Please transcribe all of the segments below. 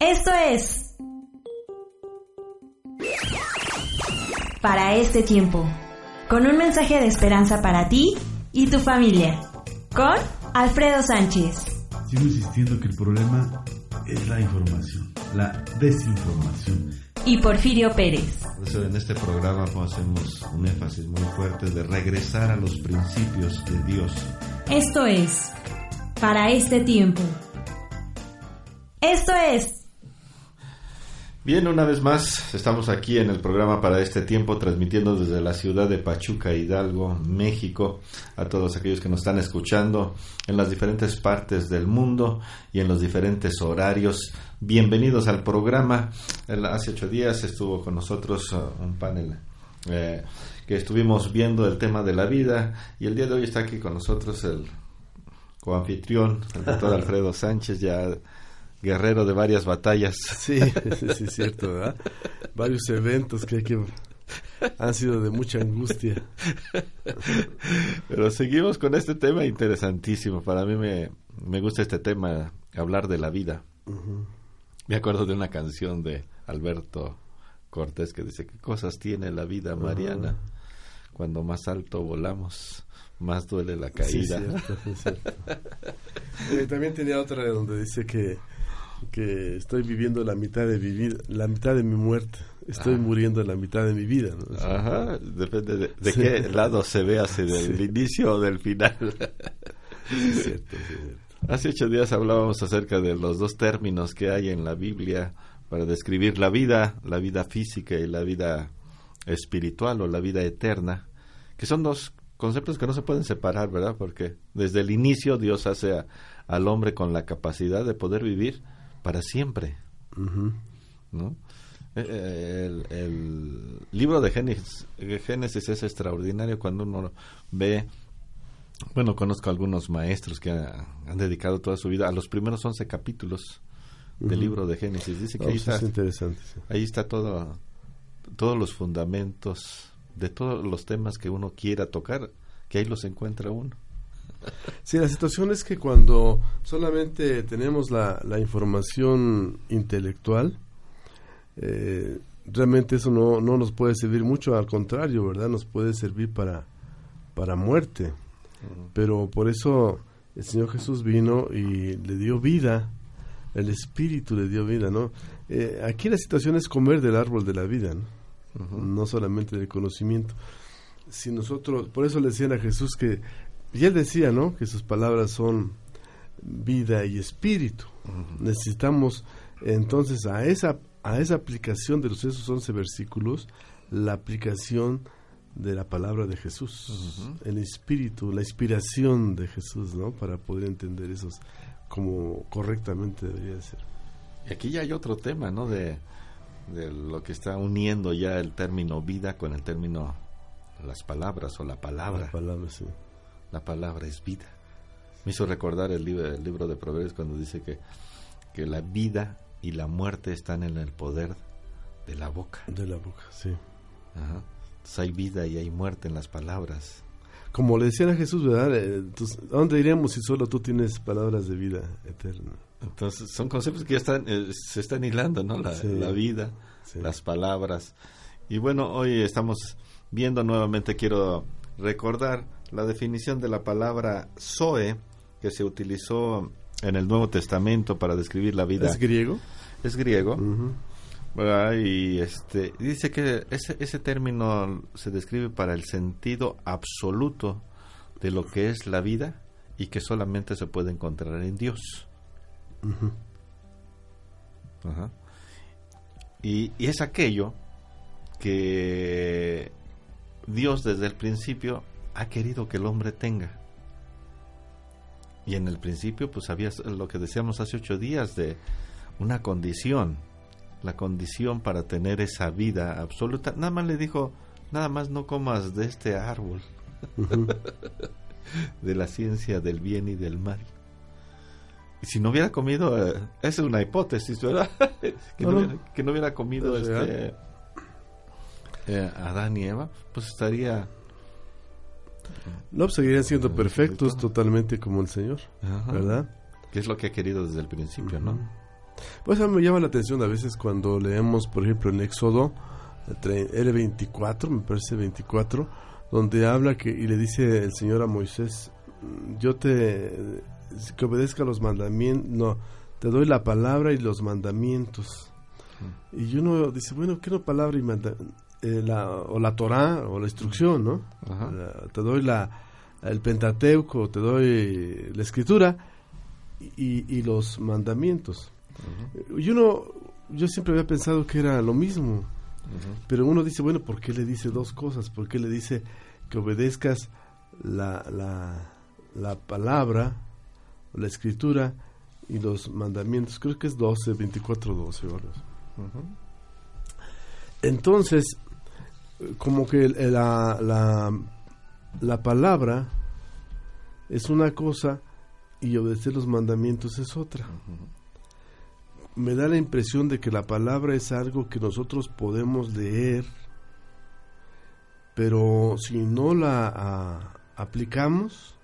Esto es para este tiempo, con un mensaje de esperanza para ti y tu familia, con Alfredo Sánchez. Sigo insistiendo que el problema es la información, la desinformación. Y Porfirio Pérez. Por eso en este programa hacemos un énfasis muy fuerte de regresar a los principios de Dios. Esto es para este tiempo. Esto es Bien, una vez más estamos aquí en el programa para este tiempo transmitiendo desde la ciudad de Pachuca, Hidalgo, México, a todos aquellos que nos están escuchando en las diferentes partes del mundo y en los diferentes horarios. Bienvenidos al programa. Hace ocho días estuvo con nosotros uh, un panel eh, que estuvimos viendo el tema de la vida y el día de hoy está aquí con nosotros el coanfitrión, el doctor Alfredo Sánchez, ya guerrero de varias batallas. Sí, sí, sí, es cierto, ¿verdad? Varios eventos que, que han sido de mucha angustia. Pero seguimos con este tema interesantísimo. Para mí me, me gusta este tema, hablar de la vida. Me acuerdo de una canción de Alberto Cortés que dice, ¿qué cosas tiene la vida, Mariana? Cuando más alto volamos, más duele la caída. Eh, también tenía otra donde dice que que estoy viviendo la mitad de vivir, la mitad de mi muerte. Estoy muriendo en la mitad de mi vida. Ajá, depende de, qué lado se ve, hacia del inicio o del final. Hace ocho días hablábamos acerca de los dos términos que hay en la Biblia para describir la vida, la vida física y la vida espiritual o la vida eterna, que son dos conceptos que no se pueden separar, ¿verdad? Porque desde el inicio Dios hace al hombre con la capacidad de poder vivir para siempre. ¿no? Eh, eh, el, libro de Génesis, Génesis, es extraordinario cuando uno ve, bueno, conozco algunos maestros que han dedicado toda su vida a los primeros 11 capítulos del libro de Génesis. Dice que ahí, está, interesante, ahí está todo, todos los fundamentos de todos los temas que uno quiera tocar, que ahí los encuentra uno. Sí, la situación es que cuando solamente tenemos la, la información intelectual, eh, realmente eso no, no nos puede servir mucho, al contrario, ¿verdad? Nos puede servir para, para muerte. Pero por eso el Señor Jesús vino y le dio vida, el Espíritu le dio vida, ¿no? Eh, aquí la situación es comer del árbol de la vida, ¿no? No solamente del conocimiento. Si nosotros, por eso le decían a Jesús que y él decía, ¿no? Que sus palabras son vida y espíritu. Necesitamos entonces a esa a esa aplicación de los esos 11 versículos la aplicación de la palabra de Jesús, el espíritu, la inspiración de Jesús, ¿no? Para poder entender eso como correctamente debería ser. Y aquí ya hay otro tema, ¿no? De, de lo que está uniendo ya el término vida con el término las palabras o la palabra. La palabra, sí la palabra es vida. Me hizo recordar el libro, el libro de Proverbios cuando dice que, que la vida y la muerte están en el poder de la boca. De la boca, sí. Ajá. Entonces hay vida y hay muerte en las palabras. Como le decían a Jesús, ¿verdad? Entonces, ¿A dónde iríamos si solo tú tienes palabras de vida eterna? Entonces, son conceptos que ya están, eh, se están hilando, ¿no? La, la vida, las palabras. Y bueno, hoy estamos viendo nuevamente, quiero recordar la definición de la palabra Zoe, que se utilizó en el Nuevo Testamento para describir la vida. ¿Es griego? Es griego. Y este, dice que ese, ese término se describe para el sentido absoluto de lo que es la vida y que solamente se puede encontrar en Dios. Y, y es aquello que Dios desde el principio ha querido que el hombre tenga. Y en el principio, pues había lo que decíamos hace ocho días de una condición, la condición para tener esa vida absoluta. Nada más le dijo, nada más no comas de este árbol, de la ciencia del bien y del mal. Y si no hubiera comido, eh, esa es una hipótesis, ¿verdad? que, no, hubiera, comido este, eh, Adán y Eva, pues estaría... No, pues seguirían siendo perfectos totalmente como el Señor, ¿verdad? Que es lo que ha querido desde el principio, ¿no? Pues a mí me llama la atención a veces cuando leemos, por ejemplo, en Éxodo L24, me parece 24, donde habla que y le dice el Señor a Moisés, yo te que obedezca los mandamientos, no, te doy la palabra y los mandamientos. Y uno dice, bueno, ¿qué no palabra y mandamientos? Eh, la, o la Torah o la instrucción, ¿no? te doy la, el Pentateuco, te doy la escritura y, y los mandamientos. Y uno, yo siempre había pensado que era lo mismo, pero uno dice, bueno, ¿por qué le dice dos cosas? ¿Por qué le dice que obedezcas la, la, la palabra, la escritura y los mandamientos? Creo que es 12, 24, 12 horas. Entonces, como que la, la, la palabra es una cosa y obedecer los mandamientos es otra. Me da la impresión de que la palabra es algo que nosotros podemos leer, pero si no la aplicamos,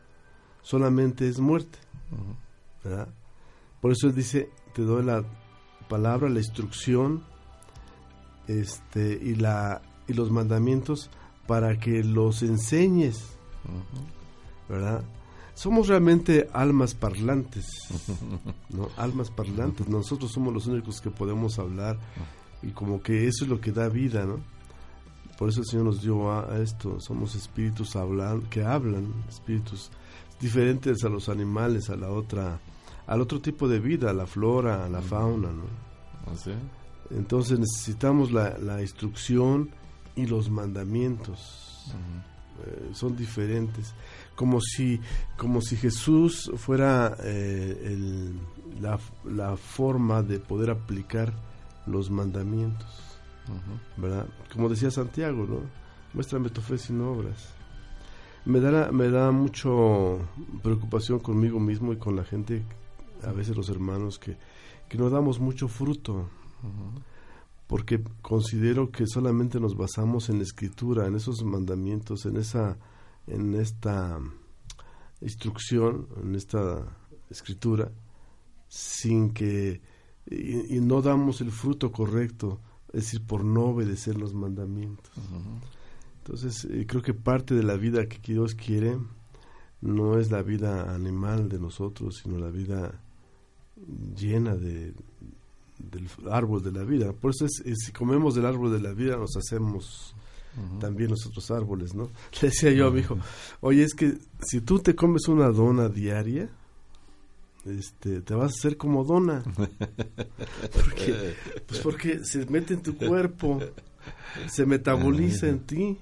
solamente es muerte. Por eso él dice, te doy la palabra, la instrucción, este, y la y los mandamientos para que los enseñes, ¿verdad? Somos realmente almas parlantes, ¿no? Almas parlantes. Nosotros somos los únicos que podemos hablar y como que eso es lo que da vida, ¿no? Por eso el Señor nos dio a, esto. Somos espíritus hablan, que hablan, espíritus diferentes a los animales, a la otra, al otro tipo de vida, a la flora, a la fauna, ¿no? ¿Ah, Entonces necesitamos la, la instrucción y los mandamientos. Eh, son diferentes. Como si, como si Jesús fuera eh, la, la, forma de poder aplicar los mandamientos. ¿Verdad? Como decía Santiago, ¿no? Muéstrame tu fe sin obras. Me da, me da mucho preocupación conmigo mismo y con la gente, a veces los hermanos, que, que no damos mucho fruto porque considero que solamente nos basamos en la escritura, en esos mandamientos, en esa en esta instrucción, en esta escritura, sin que y, no damos el fruto correcto, es decir, por no obedecer los mandamientos. Entonces, eh, creo que parte de la vida que Dios quiere no es la vida animal de nosotros, sino la vida llena de, del árbol de la vida. Por eso es, si comemos del árbol de la vida nos hacemos también los otros árboles, ¿no? Le decía yo a mi hijo, oye, es que si tú te comes una dona diaria, este, te vas a hacer como dona. porque, pues porque se mete en tu cuerpo, se metaboliza en ti.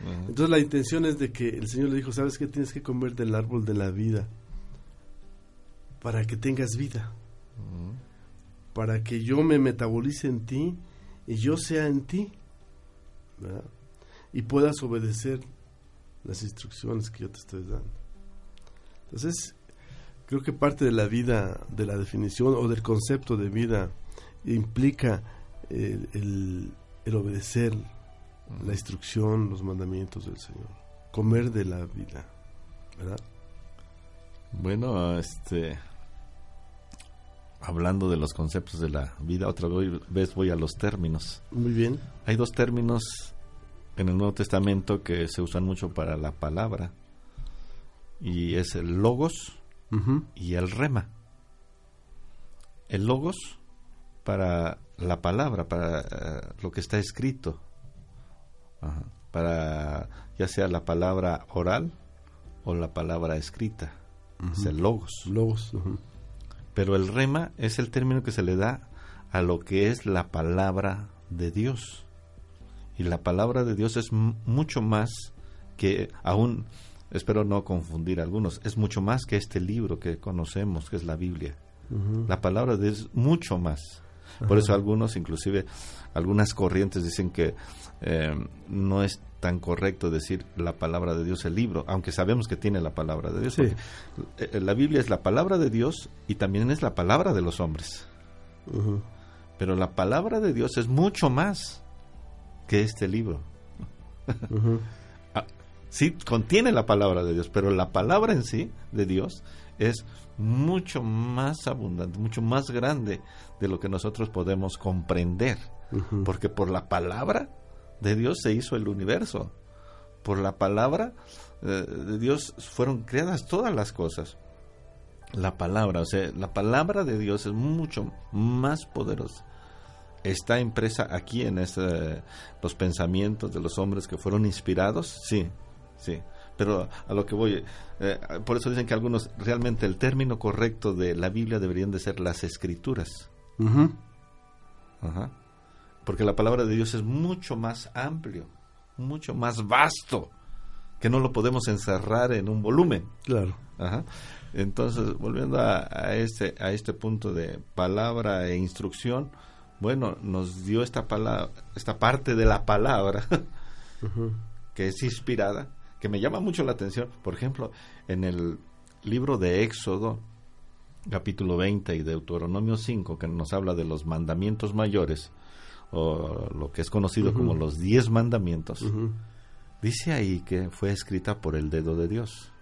Entonces la intención es de que el Señor le dijo, ¿sabes qué? Tienes que comer del árbol de la vida para que tengas vida para que yo me metabolice en ti y yo sea en ti, y puedas obedecer las instrucciones que yo te estoy dando. Entonces, creo que parte de la vida, de la definición o del concepto de vida, implica el, obedecer la instrucción, los mandamientos del Señor, comer de la vida, ¿verdad? Bueno, este, hablando de los conceptos de la vida, otra vez voy a los términos. Muy bien. Hay dos términos en el Nuevo Testamento que se usan mucho para la palabra, y es el logos y el rema. El logos para la palabra, para eh, lo que está escrito, para ya sea la palabra oral o la palabra escrita, es el logos. Logos pero el rema es el término que se le da a lo que es la palabra de Dios. Y la palabra de Dios es mucho más que aún espero no confundir a algunos, es mucho más que este libro que conocemos, que es la Biblia. La palabra de Dios es mucho más. Por eso algunos, inclusive algunas corrientes dicen que eh, no es tan correcto decir la palabra de Dios el libro, aunque sabemos que tiene la palabra de Dios. Eh, la Biblia es la palabra de Dios y también es la palabra de los hombres. Pero la palabra de Dios es mucho más que este libro. Ah, sí, contiene la palabra de Dios, pero la palabra en sí de Dios es mucho más abundante, mucho más grande de lo que nosotros podemos comprender. Porque por la palabra de Dios se hizo el universo. Por la palabra eh, de Dios fueron creadas todas las cosas. La palabra, o sea, la palabra de Dios es mucho más poderosa. Está impresa aquí en este, los pensamientos de los hombres que fueron inspirados, sí, sí. Pero a lo que voy, eh, por eso dicen que algunos realmente el término correcto de la Biblia deberían de ser las escrituras. Ajá. Porque la palabra de Dios es mucho más amplio, mucho más vasto, que no lo podemos encerrar en un volumen. Claro. Ajá. Entonces, volviendo a, este, a este punto de palabra e instrucción, bueno, nos dio esta, palabra, esta parte de la palabra que es inspirada, que me llama mucho la atención. Por ejemplo, en el libro de Éxodo, capítulo 20 y Deuteronomio 5, que nos habla de los mandamientos mayores, o lo que es conocido como los diez mandamientos, dice ahí que fue escrita por el dedo de Dios.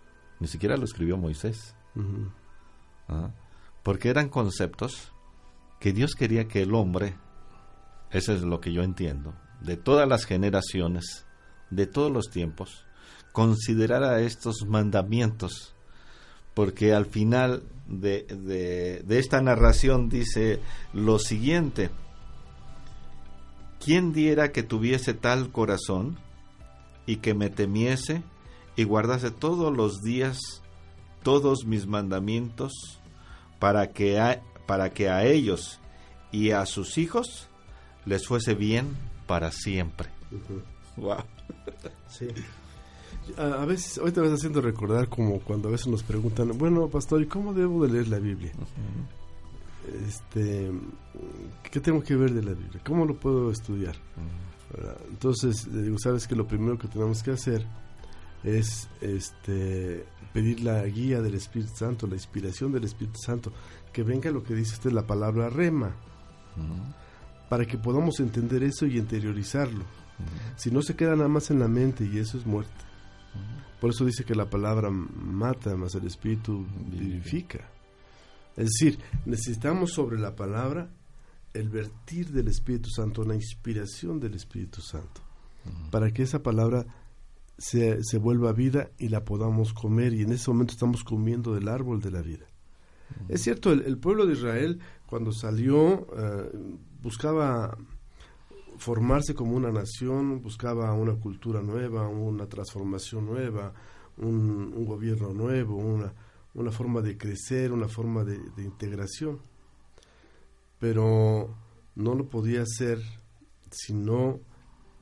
Ni siquiera lo escribió Moisés. ¿Ah? Porque eran conceptos que Dios quería que el hombre, eso es lo que yo entiendo, de todas las generaciones, de todos los tiempos, considerara estos mandamientos, porque al final de, de esta narración dice lo siguiente, ¿quién diera que tuviese tal corazón y que me temiese y guardase todos los días todos mis mandamientos para que a, para que a ellos y a sus hijos les fuese bien para siempre? Wow. Sí. A, veces, hoy te vas haciendo recordar como cuando a veces nos preguntan, bueno, pastor, ¿y cómo debo de leer la Biblia? Este, ¿qué tengo que ver de la Biblia? ¿Cómo lo puedo estudiar? Entonces, le digo, sabes que lo primero que tenemos que hacer es este pedir la guía del Espíritu Santo, la inspiración del Espíritu Santo, que venga lo que dice usted la palabra rema, para que podamos entender eso y interiorizarlo. Si no se queda nada más en la mente y eso es muerte. Por eso dice que la palabra mata, más el Espíritu vivifica. Es decir, necesitamos sobre la palabra el vertir del Espíritu Santo, la inspiración del Espíritu Santo, para que esa palabra se, se, vuelva vida y la podamos comer. Y en ese momento estamos comiendo del árbol de la vida. Es cierto, el, pueblo de Israel cuando salió eh, buscaba formarse como una nación, buscaba una cultura nueva, una transformación nueva, un gobierno nuevo, una, una forma de crecer, una forma de, integración. Pero no lo podía hacer si no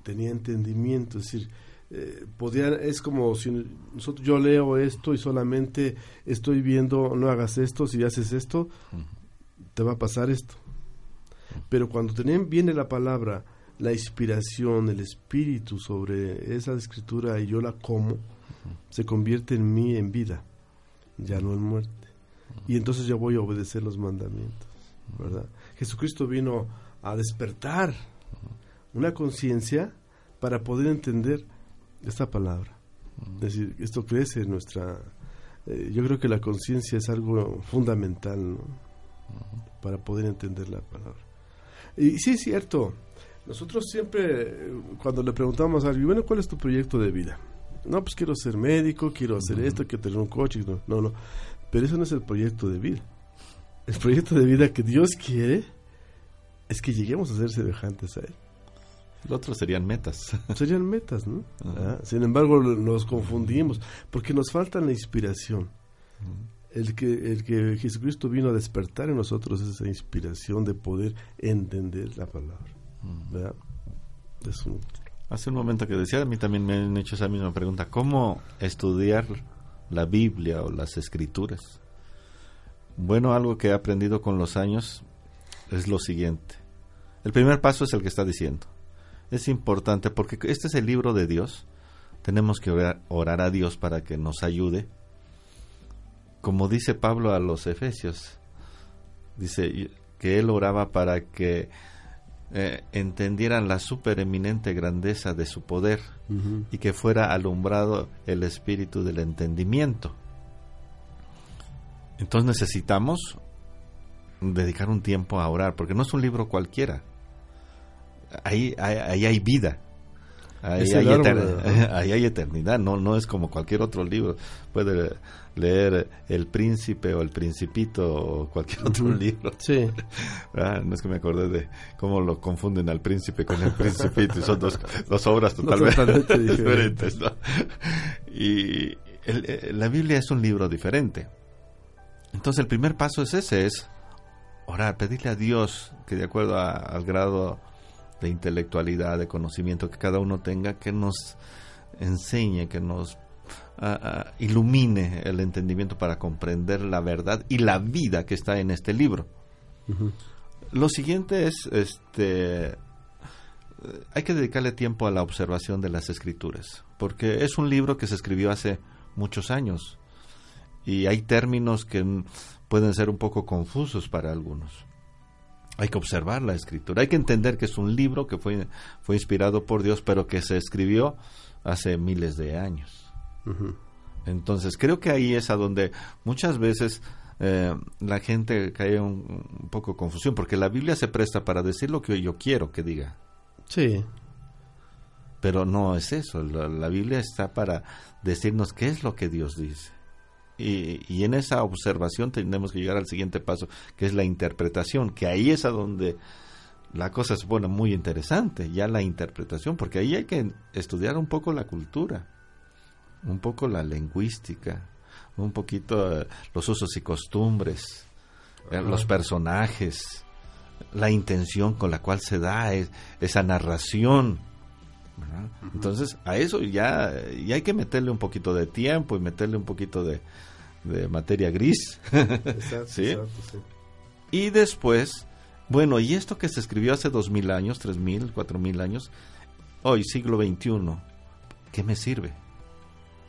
tenía entendimiento, es decir, eh, podía, es como si nosotros, yo leo esto y solamente estoy viendo, no hagas esto, si haces esto, te va a pasar esto. Pero cuando tienen, viene la palabra, la inspiración, el espíritu sobre esa escritura y yo la como, se convierte en mí en vida ya no en muerte. Y entonces yo voy a obedecer los mandamientos, ¿verdad? Jesucristo vino a despertar una conciencia para poder entender esta palabra. Es decir, esto crece en nuestra... Eh, yo creo que la conciencia es algo fundamental para poder entender la palabra. Y sí es cierto, nosotros siempre, cuando le preguntamos a alguien, bueno, ¿cuál es tu proyecto de vida? No, pues quiero ser médico, quiero hacer esto, quiero tener un coche. No, no, no. Pero eso no es el proyecto de vida. El proyecto de vida que Dios quiere es que lleguemos a ser semejantes a Él. Lo otro serían metas. Serían metas, ¿no? Ah, sin embargo, nos confundimos porque nos falta la inspiración. El que, el que Jesucristo vino a despertar en nosotros esa inspiración de poder entender la palabra. ¿verdad? Es un Hace un momento que decía, a mí también me han hecho esa misma pregunta, ¿cómo estudiar la Biblia o las escrituras? Bueno, algo que he aprendido con los años es lo siguiente. El primer paso es el que está diciendo. Es importante porque este es el libro de Dios. Tenemos que orar, orar a Dios para que nos ayude. Como dice Pablo a los Efesios, dice que él oraba para que eh, entendieran la supereminente grandeza de su poder y que fuera alumbrado el espíritu del entendimiento. Entonces necesitamos dedicar un tiempo a orar, porque no es un libro cualquiera. Ahí, ahí, hay vida. Ahí hay, ahí hay, eternidad, no, no es como cualquier otro libro. Puede leer El Príncipe o El Principito o cualquier otro libro. Sí. Ah, no es que me acordé de cómo lo confunden al Príncipe con El Principito y son dos, dos obras totalmente, diferentes. Y eh, la Biblia es un libro diferente. Entonces el primer paso es ese, es orar, pedirle a Dios que de acuerdo al grado de intelectualidad, de conocimiento que cada uno tenga, que nos enseñe, que nos ilumine el entendimiento para comprender la verdad y la vida que está en este libro. Lo siguiente es, este, hay que dedicarle tiempo a la observación de las escrituras, porque es un libro que se escribió hace muchos años y hay términos que pueden ser un poco confusos para algunos. Hay que observar la escritura, hay que entender que es un libro que fue, fue inspirado por Dios, pero que se escribió hace miles de años. Entonces, creo que ahí es a donde muchas veces eh, la gente cae un, un, poco confusión, porque la Biblia se presta para decir lo que yo quiero que diga. Sí. Pero no es eso, la, la Biblia está para decirnos qué es lo que Dios dice. Y, y, en esa observación tenemos que llegar al siguiente paso, que es la interpretación, que ahí es a donde la cosa se pone muy interesante, ya la interpretación, porque ahí hay que estudiar un poco la cultura, un poco la lingüística, un poquito eh, los usos y costumbres, eh, los personajes, la intención con la cual se da es, esa narración. Entonces, a eso ya, ya hay que meterle un poquito de tiempo y meterle un poquito de, de materia gris. Exacto, ¿Sí? exacto, sí. Y después, bueno, y esto que se escribió hace dos mil años, tres mil, cuatro mil años, hoy siglo XXI, ¿qué me sirve?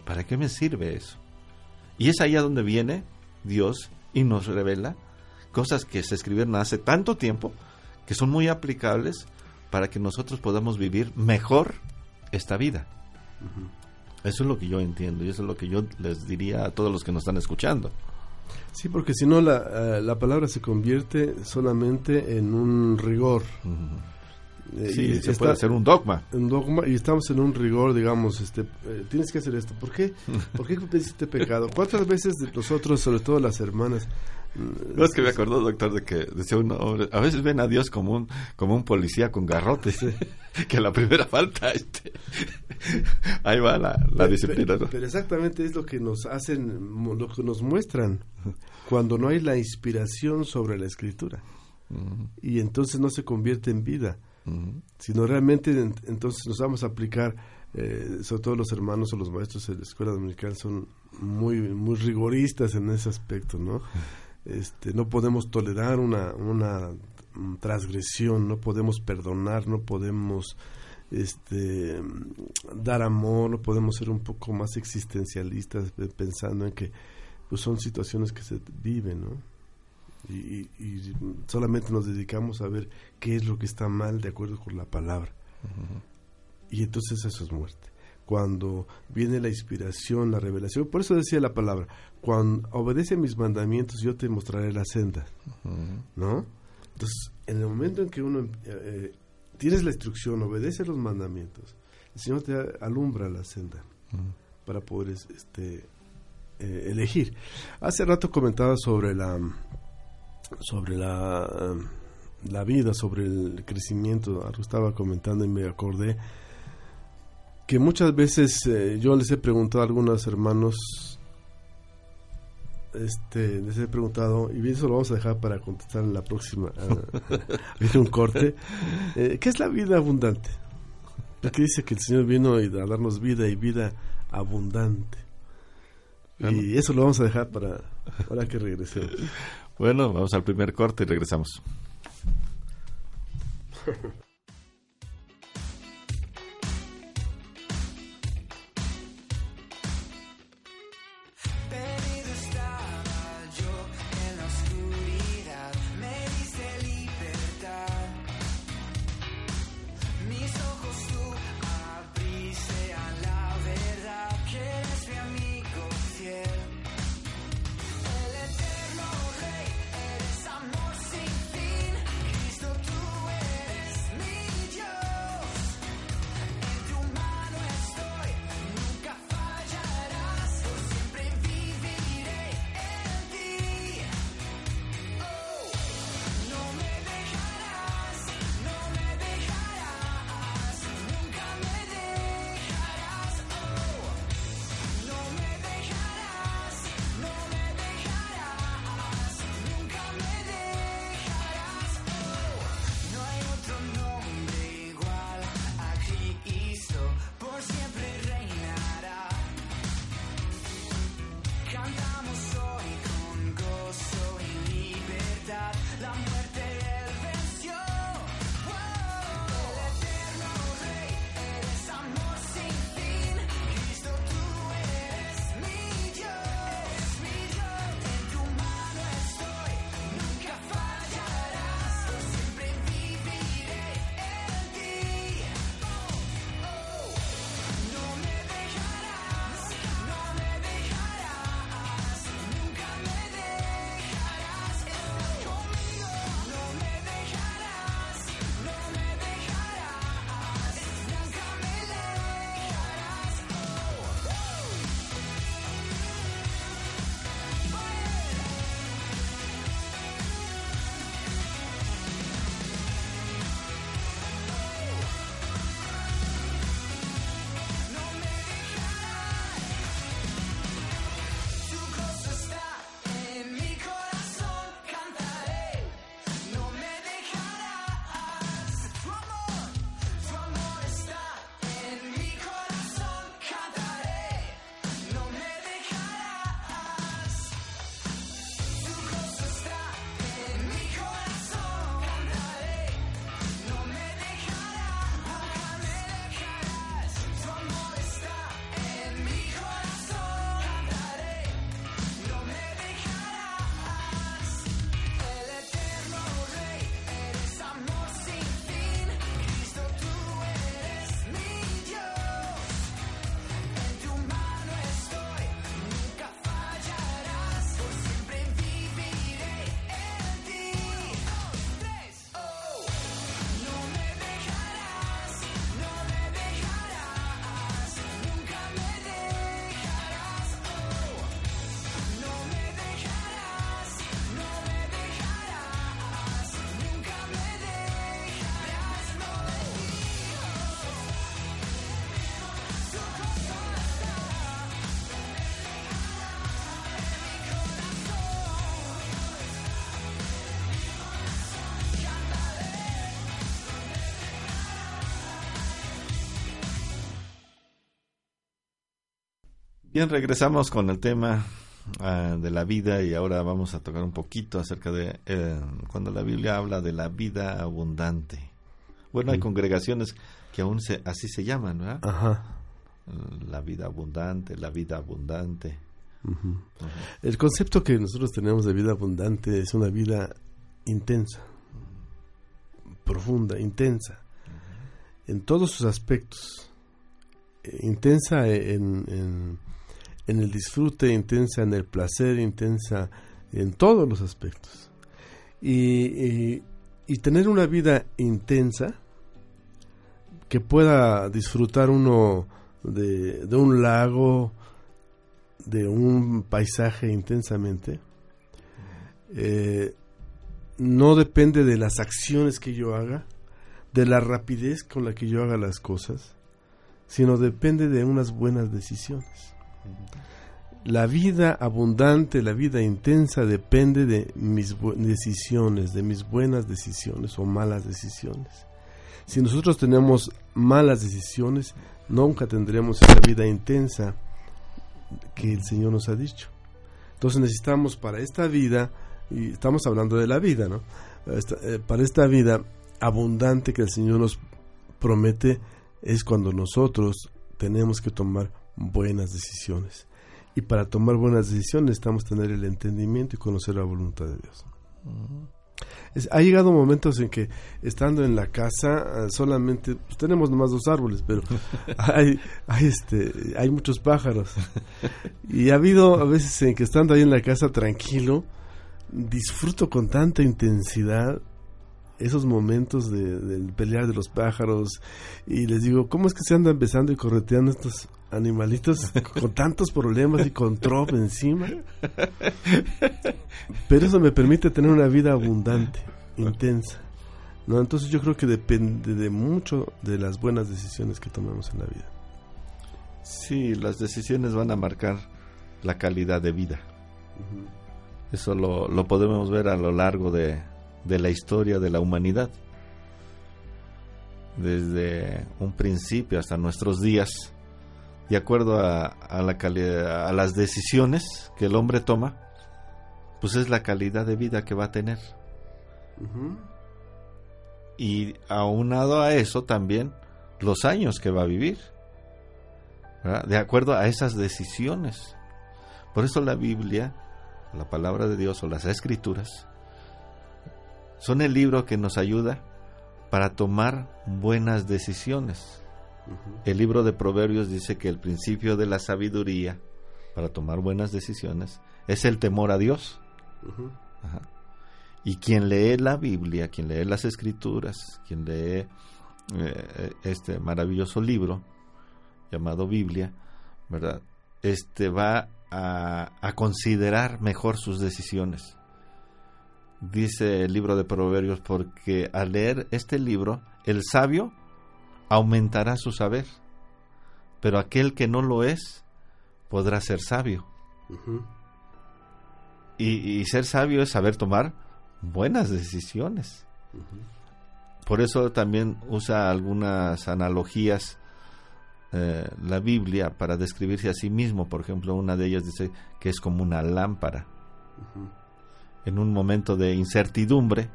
¿Para qué me sirve eso? Y es ahí a donde viene Dios y nos revela cosas que se escribieron hace tanto tiempo que son muy aplicables para que nosotros podamos vivir mejor esta vida. Uh -huh. Eso es lo que yo entiendo y eso es lo que yo les diría a todos los que nos están escuchando. Sí, porque si no la, uh, la palabra se convierte solamente en un rigor. Uh -huh. eh, sí, se está, puede hacer un dogma. Un dogma y estamos en un rigor, digamos, este, eh, tienes que hacer esto. ¿Por qué? ¿Por qué cometiste pecado? ¿Cuántas veces nosotros, sobre todo las hermanas, no, es que me acordó, doctor, de que decía uno, a veces ven a Dios como un, como un policía con garrotes, que la primera falta, este, ahí va la, la disciplina. Pero, pero, exactamente es lo que nos hacen, lo que nos muestran, cuando no hay la inspiración sobre la escritura. Uh -huh. Y entonces no se convierte en vida, uh -huh. sino realmente entonces nos vamos a aplicar, eh, sobre todo los hermanos o los maestros de la escuela dominical son muy, muy rigoristas en ese aspecto, ¿no? Este, no podemos tolerar una, una transgresión, no podemos perdonar, no podemos este, dar amor, no podemos ser un poco más existencialistas pensando en que pues, son situaciones que se viven, ¿no? Y, y, solamente nos dedicamos a ver qué es lo que está mal de acuerdo con la palabra. Uh -huh. Y entonces eso es muerte cuando viene la inspiración, la revelación. Por eso decía la palabra, cuando obedece mis mandamientos, yo te mostraré la senda. Uh -huh. ¿No? Entonces, en el momento en que uno eh, tienes la instrucción, obedece los mandamientos, el Señor te alumbra la senda uh -huh. para poder este, eh, elegir. Hace rato comentaba sobre la sobre la, la vida, sobre el crecimiento. Estaba comentando y me acordé que muchas veces eh, yo les he preguntado a algunos hermanos, este, les he preguntado, y eso lo vamos a dejar para contestar en la próxima, uh, un corte, eh, ¿qué es la vida abundante? Porque dice que el Señor vino a darnos vida y vida abundante. Y eso lo vamos a dejar para, para que regresemos. Bueno, vamos al primer corte y regresamos. Bien, regresamos con el tema uh, de la vida y ahora vamos a tocar un poquito acerca de eh, cuando la Biblia habla de la vida abundante. Bueno, hay mm. congregaciones que aún se, así se llaman, ¿verdad? Ajá. La vida abundante, la vida abundante. Uh -huh. Uh -huh. El concepto que nosotros tenemos de vida abundante es una vida intensa, profunda, intensa, en todos sus aspectos. Eh, intensa en, en en el disfrute, intensa en el placer, intensa en todos los aspectos. Y, y, tener una vida intensa que pueda disfrutar uno de, de un lago, de un paisaje intensamente, eh, no depende de las acciones que yo haga, de la rapidez con la que yo haga las cosas, sino depende de unas buenas decisiones. La vida abundante, la vida intensa depende de mis decisiones, de mis buenas decisiones o malas decisiones. Si nosotros tenemos malas decisiones, nunca tendremos esa vida intensa que el Señor nos ha dicho. Entonces necesitamos para esta vida, y estamos hablando de la vida, ¿no? Eh, para esta vida abundante que el Señor nos promete, es cuando nosotros tenemos que tomar buenas decisiones. Y para tomar buenas decisiones necesitamos tener el entendimiento y conocer la voluntad de Dios. ha llegado momentos en que estando en la casa eh, solamente pues, tenemos nomás dos árboles, pero hay, hay este hay muchos pájaros y ha habido a veces en que estando ahí en la casa tranquilo disfruto con tanta intensidad esos momentos de, pelear de los pájaros y les digo, ¿cómo es que se andan besando y correteando estos animalitos con tantos problemas y con trop encima? Pero eso me permite tener una vida abundante, intensa. ¿no? Entonces yo creo que depende de mucho de las buenas decisiones que tomamos en la vida. Sí, las decisiones van a marcar la calidad de vida. Eso lo, lo podemos ver a lo largo de, de la historia de la humanidad. Desde un principio hasta nuestros días, de acuerdo a, a, la calidad, a las decisiones que el hombre toma, pues es la calidad de vida que va a tener. Y aunado a eso también los años que va a vivir, de acuerdo a esas decisiones. Por eso la Biblia, la palabra de Dios o las escrituras, son el libro que nos ayuda para tomar buenas decisiones. El libro de Proverbios dice que el principio de la sabiduría para tomar buenas decisiones es el temor a Dios. Y quien lee la Biblia, quien lee las escrituras, quien lee eh, este maravilloso libro llamado Biblia, ¿verdad? Este va a, a considerar mejor sus decisiones dice el libro de Proverbios, porque al leer este libro, el sabio aumentará su saber, pero aquel que no lo es podrá ser sabio. y, ser sabio es saber tomar buenas decisiones. Por eso también usa algunas analogías eh, la Biblia para describirse a sí mismo. Por ejemplo, una de ellas dice que es como una lámpara en un momento de incertidumbre,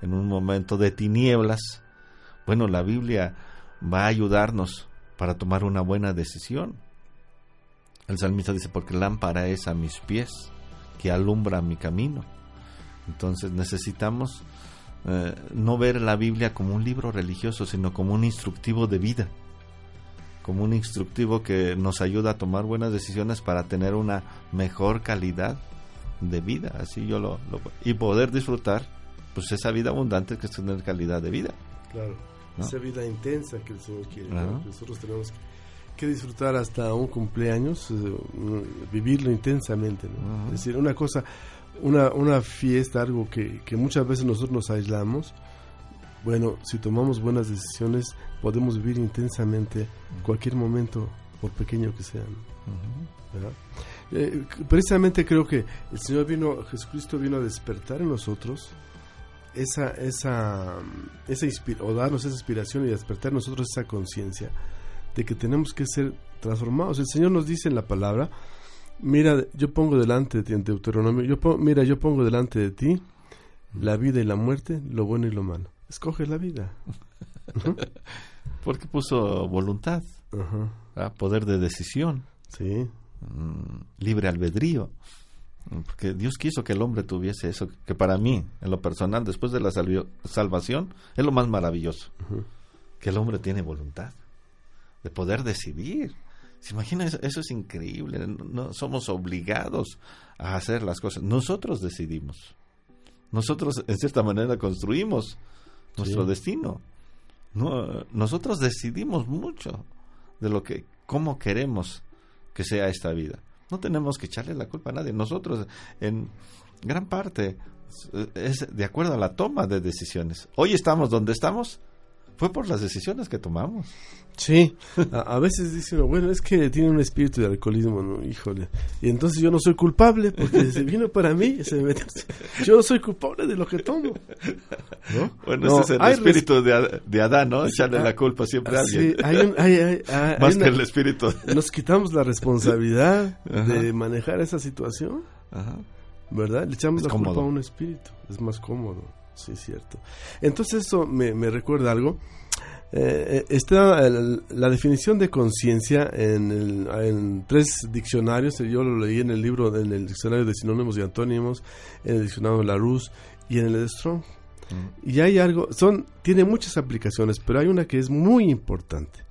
en un momento de tinieblas, bueno, la Biblia va a ayudarnos para tomar una buena decisión. El salmista dice, porque lámpara es a mis pies, que alumbra mi camino. Entonces necesitamos eh, no ver la Biblia como un libro religioso, sino como un instructivo de vida, como un instructivo que nos ayuda a tomar buenas decisiones para tener una mejor calidad de vida, así yo lo, y poder disfrutar pues esa vida abundante que es tener calidad de vida. Claro, esa vida intensa que el Señor quiere, nosotros tenemos que, disfrutar hasta un cumpleaños, eh, vivirlo intensamente, es decir, una cosa, una, una fiesta, algo que, que muchas veces nosotros nos aislamos, bueno, si tomamos buenas decisiones, podemos vivir intensamente cualquier momento, por pequeño que sea. Eh, precisamente creo que el Señor vino, Jesucristo vino a despertar en nosotros esa, esa, esa o darnos esa inspiración y despertar nosotros esa conciencia de que tenemos que ser transformados. El Señor nos dice en la palabra, mira, yo pongo delante de ti, en Deuteronomio, yo mira, yo pongo delante de ti la vida y la muerte, lo bueno y lo malo. Escoge la vida. Porque puso voluntad, poder de decisión. Sí. Mm, libre albedrío. Porque Dios quiso que el hombre tuviese eso, que para mí, en lo personal, después de la salvación, es lo más maravilloso. Que el hombre tiene voluntad de poder decidir. ¿Se imagina eso? Eso es increíble. No, somos obligados a hacer las cosas. Nosotros decidimos. Nosotros, en cierta manera, construimos nuestro destino. No, nosotros decidimos mucho de lo que, cómo queremos que sea esta vida. No tenemos que echarle la culpa a nadie. Nosotros, en gran parte, es de acuerdo a la toma de decisiones. Hoy estamos donde estamos, fue por las decisiones que tomamos. Sí, a, veces dicen, bueno, es que tiene un espíritu de alcoholismo, ¿no? Híjole. Y entonces yo no soy culpable porque se vino para mí, se me Yo no soy culpable de lo que tomo. ¿No? Bueno, No, ese es el espíritu de, de Adán, ¿no? Echarle Ah, la culpa siempre a Sí, alguien. hay un- hay- hay- hay- Más hay que una- el espíritu. nos quitamos la responsabilidad de manejar esa situación, Ajá. ¿verdad? Le echamos Es la culpa cómodo. a un espíritu, es más cómodo, sí, es cierto. Entonces eso me, me recuerda algo. Eh, eh, está el- la definición de conciencia en, el- en tres diccionarios, yo lo leí en el libro, en el diccionario de sinónimos y antónimos, en el diccionario de Larousse y en el de Strong. Mm. Y hay algo, son, tiene muchas aplicaciones, pero hay una que es muy importante.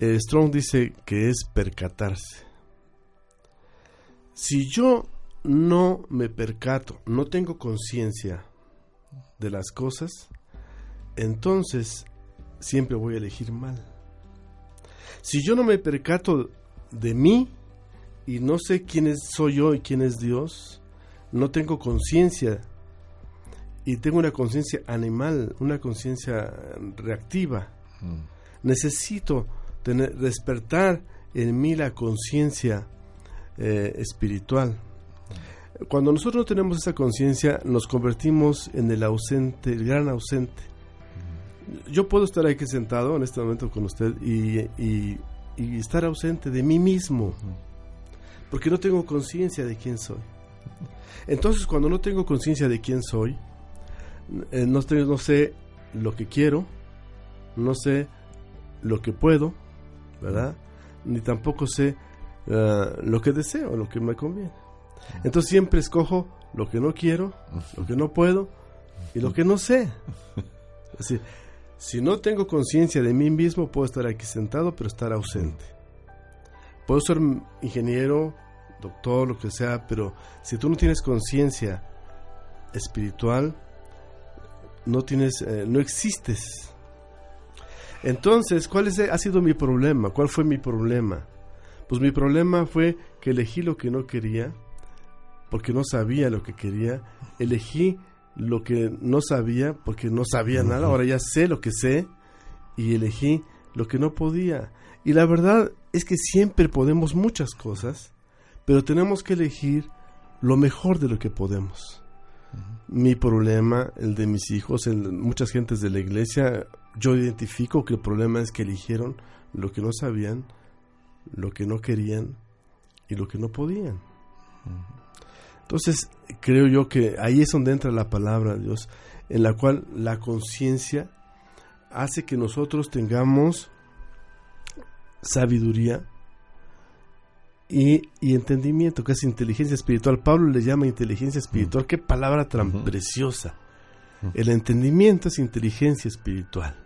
Eh, Strong dice que es percatarse. Si yo no me percato, no tengo conciencia de las cosas, entonces siempre voy a elegir mal. Si yo no me percato de mí y no sé quién es, soy yo y quién es Dios, no tengo conciencia y tengo una conciencia animal, una conciencia reactiva. Mm. Necesito tener, despertar en mí la conciencia eh, espiritual. Cuando nosotros no tenemos esa conciencia, nos convertimos en el ausente, el gran ausente. Yo puedo estar aquí sentado en este momento con usted y, y- y estar ausente de mí mismo, porque no tengo conciencia de quién soy. Entonces, cuando no tengo conciencia de quién soy, eh, no sé lo que quiero, no sé lo que puedo, ¿verdad? Ni tampoco sé eh, lo que deseo, lo que me conviene. Entonces siempre escojo lo que no quiero, lo que no puedo y lo que no sé. Si no tengo conciencia de mí mismo, puedo estar aquí sentado, pero estar ausente. Puedo ser ingeniero, doctor, lo que sea, pero si tú no tienes conciencia espiritual, no tienes, eh, no existes. Entonces, ¿cuál es- ha sido mi problema? ¿Cuál fue mi problema? Pues mi problema fue que elegí lo que no quería, porque no sabía lo que quería. Elegí lo que no sabía, porque no sabía nada. Ahora ya sé lo que sé y elegí lo que no podía. Y la verdad es que siempre podemos muchas cosas, pero tenemos que elegir lo mejor de lo que podemos. Mi problema, el de mis hijos, el de muchas gentes de la iglesia, yo identifico que el problema es que eligieron lo que no sabían, lo que no querían y lo que no podían. Entonces, creo yo que ahí es donde entra la palabra de Dios, en la cual la conciencia hace que nosotros tengamos sabiduría y, y entendimiento, que es inteligencia espiritual. Pablo le llama inteligencia espiritual. Qué palabra tan preciosa. El entendimiento es inteligencia espiritual.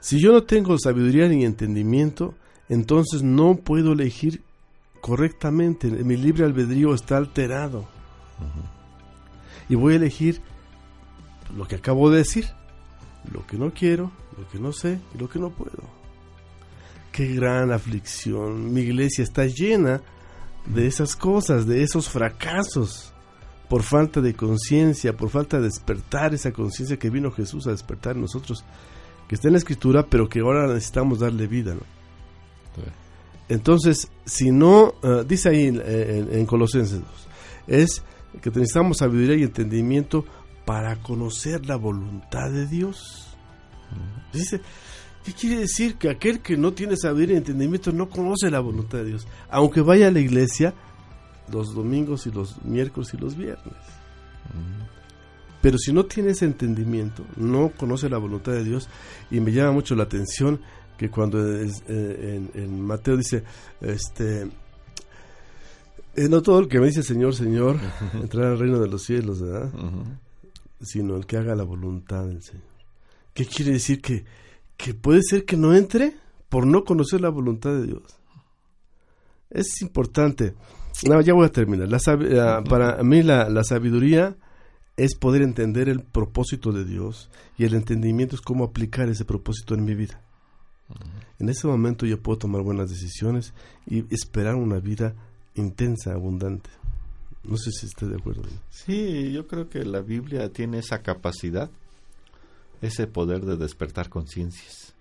Si yo no tengo sabiduría ni entendimiento, entonces no puedo elegir correctamente. Mi libre albedrío está alterado. Y voy a elegir lo que acabo de decir. Lo que no quiero, lo que no sé y lo que no puedo. Qué gran aflicción. Mi iglesia está llena de esas cosas, de esos fracasos. Por falta de conciencia, por falta de despertar esa conciencia que vino Jesús a despertar en nosotros. Que está en la escritura, pero que ahora necesitamos darle vida, ¿no? Sí. Entonces, si no, eh, dice ahí en, en- en Colosenses 2, es que necesitamos sabiduría y entendimiento para conocer la voluntad de Dios. Dice, ¿qué quiere decir? Que aquel que no tiene sabiduría y entendimiento no conoce la voluntad de Dios, aunque vaya a la iglesia los domingos y los miércoles y los viernes. Pero si no tiene ese entendimiento, no conoce la voluntad de Dios, y me llama mucho la atención que cuando es, eh, en, en Mateo dice, este, eh, no todo el que me dice Señor, Señor, entrará al reino de los cielos, ¿verdad? Sino el que haga la voluntad del Señor. ¿Qué quiere decir? Que, que puede ser que no entre por no conocer la voluntad de Dios. Es importante. No, ya voy a terminar. La para mí la, la sabiduría es poder entender el propósito de Dios y el entendimiento es cómo aplicar ese propósito en mi vida. En ese momento yo puedo tomar buenas decisiones y esperar una vida intensa, abundante. No sé si esté de acuerdo. Sí, yo creo que la Biblia tiene esa capacidad, ese poder de despertar conciencias.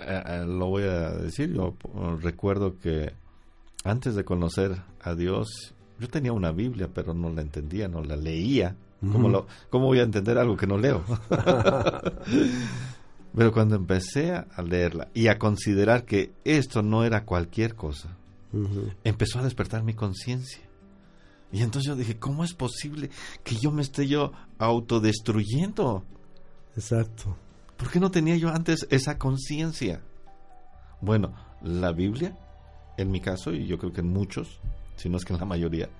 Eh, eh, lo voy a decir, yo eh, recuerdo que antes de conocer a Dios, yo tenía una Biblia, pero no la entendía, no la leía, ¿Cómo, lo, ¿Cómo voy a entender algo que no leo? Pero cuando empecé a leerla y a considerar que esto no era cualquier cosa, empezó a despertar mi conciencia. Y entonces yo dije, ¿cómo es posible que yo me esté yo autodestruyendo? Exacto. ¿Por qué no tenía yo antes esa conciencia? Bueno, la Biblia, en mi caso, y yo creo que en muchos, si no es que en la mayoría,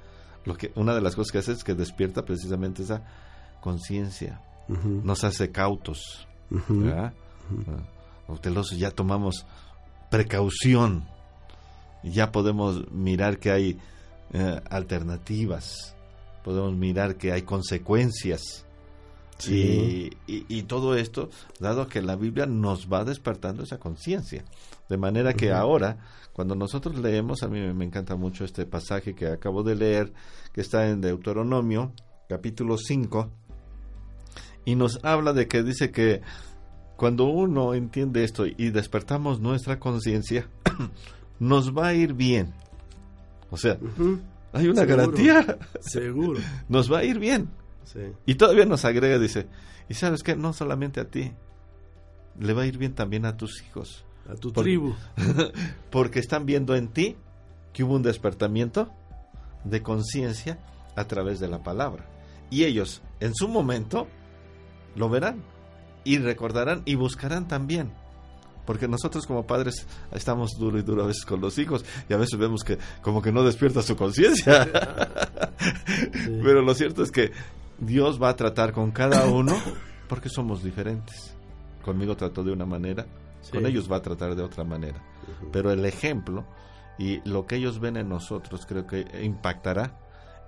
lo que, una de las cosas que hace es que despierta precisamente esa conciencia. Nos hace cautos. ¿Verdad? ya tomamos precaución. Ya podemos mirar que hay eh, alternativas. Podemos mirar que hay consecuencias. Y, y, todo esto, dado que la Biblia nos va despertando esa conciencia. De manera que ahora, cuando nosotros leemos, a mí me encanta mucho este pasaje que acabo de leer, que está en Deuteronomio, capítulo 5, y nos habla de que dice que cuando uno entiende esto y despertamos nuestra conciencia, nos va a ir bien. O sea, hay una garantía. Seguro. Nos va a ir bien. Y todavía nos agrega, dice, y sabes que no solamente a ti, le va a ir bien también a tus hijos. A tu tribu. porque están viendo en ti que hubo un despertamiento de conciencia a través de la palabra. Y ellos, en su momento, lo verán y recordarán y buscarán también. Porque nosotros como padres estamos duro y duro a veces con los hijos y a veces vemos que como que no despierta su conciencia. Pero lo cierto es que Dios va a tratar con cada uno porque somos diferentes. Conmigo trató de una manera, con ellos va a tratar de otra manera. Pero el ejemplo y lo que ellos ven en nosotros creo que impactará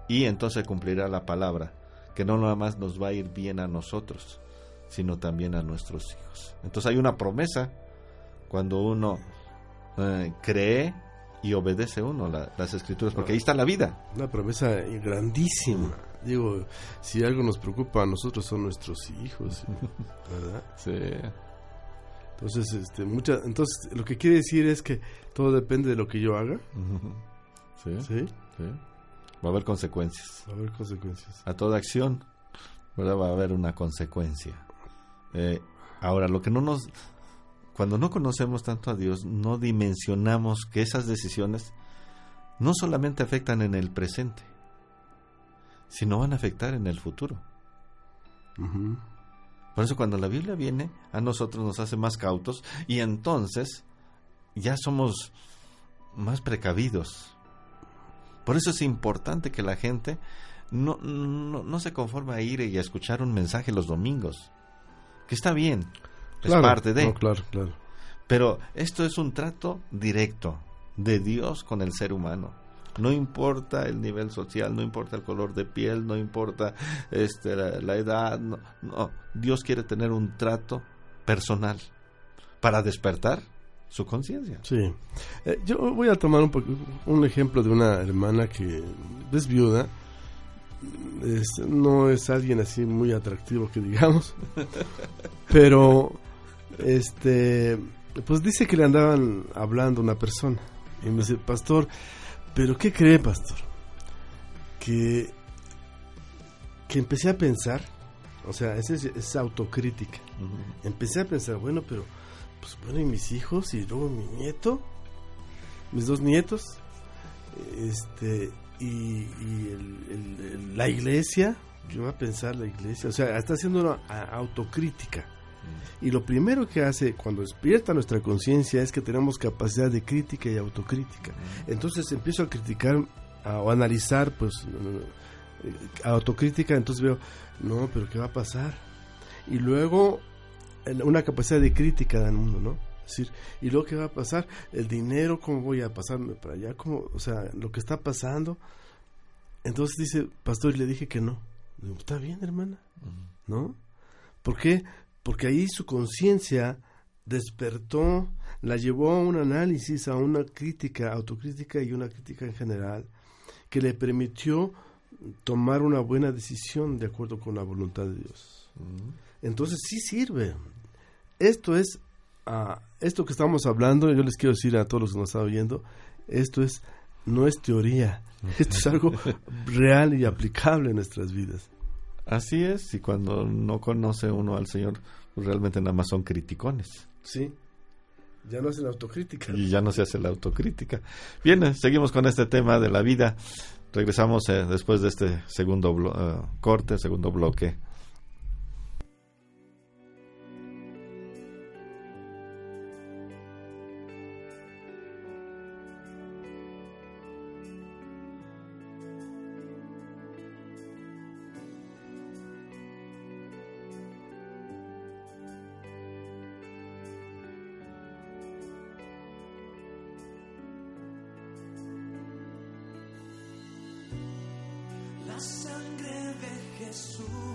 y entonces cumplirá la palabra, que no nada más nos va a ir bien a nosotros, sino también a nuestros hijos. Entonces hay una promesa cuando uno eh, cree y obedece uno las escrituras, porque ahí está la vida. Una promesa grandísima. Digo, si algo nos preocupa a nosotros son nuestros hijos, ¿verdad? Sí. Entonces, este, mucha, entonces lo que quiere decir es que todo depende de lo que yo haga. Sí. ¿Sí? Va a haber consecuencias. Va a haber consecuencias. A toda acción, ¿verdad? Va a haber una consecuencia. Eh, ahora, lo que no nos cuando no conocemos tanto a Dios, no dimensionamos que esas decisiones no solamente afectan en el presente, sino van a afectar en el futuro. Por eso cuando la Biblia viene, a nosotros nos hace más cautos y entonces ya somos más precavidos. Por eso es importante que la gente no, no, se conforme a ir y a escuchar un mensaje los domingos, que está bien, es parte de. claro, claro. Pero esto es un trato directo de Dios con el ser humano. No importa el nivel social, no importa el color de piel, no importa este, la, edad. No, Dios quiere tener un trato personal para despertar su conciencia. Sí. Eh, yo voy a tomar un, un ejemplo de una hermana que es viuda. no es alguien así muy atractivo que digamos, pero este, pues dice que le andaban hablando una persona. Y me dice, pastor, ¿pero qué cree, pastor? Que, que empecé a pensar, o sea, esa es, autocrítica. Empecé a pensar, bueno, pero, pues bueno, y mis hijos, y luego mi nieto, mis dos nietos, este, y, la iglesia, ¿qué va a pensar la iglesia? O sea, está haciendo una autocrítica. Y lo primero que hace cuando despierta nuestra conciencia es que tenemos capacidad de crítica y autocrítica. Entonces empiezo a criticar o analizar, pues, eh, autocrítica, entonces veo, no, pero ¿qué va a pasar? Y luego una capacidad de crítica del mundo, ¿no? Es decir, ¿y luego qué va a pasar? El dinero, ¿cómo voy a pasarme para allá? ¿Cómo, o sea, lo que está pasando. Entonces dice, pastor, y le dije que no. Está bien, hermana, ¿no? ¿Por qué? porque ahí su conciencia despertó, la llevó a un análisis, a una crítica, autocrítica y una crítica en general, que le permitió tomar una buena decisión de acuerdo con la voluntad de Dios. Entonces sí sirve. Esto es, uh, esto que estamos hablando, yo les quiero decir a todos los que nos están oyendo, esto es, no es teoría, esto es algo real y aplicable en nuestras vidas. Así es, y cuando no conoce uno al Señor, pues realmente nada más son criticones. Sí. Ya no hacen autocrítica. Y ya no se hace la autocrítica. Bien, eh, seguimos con este tema de la vida. Regresamos eh, después de este segundo eh, corte, segundo bloque. sangre de Jesús.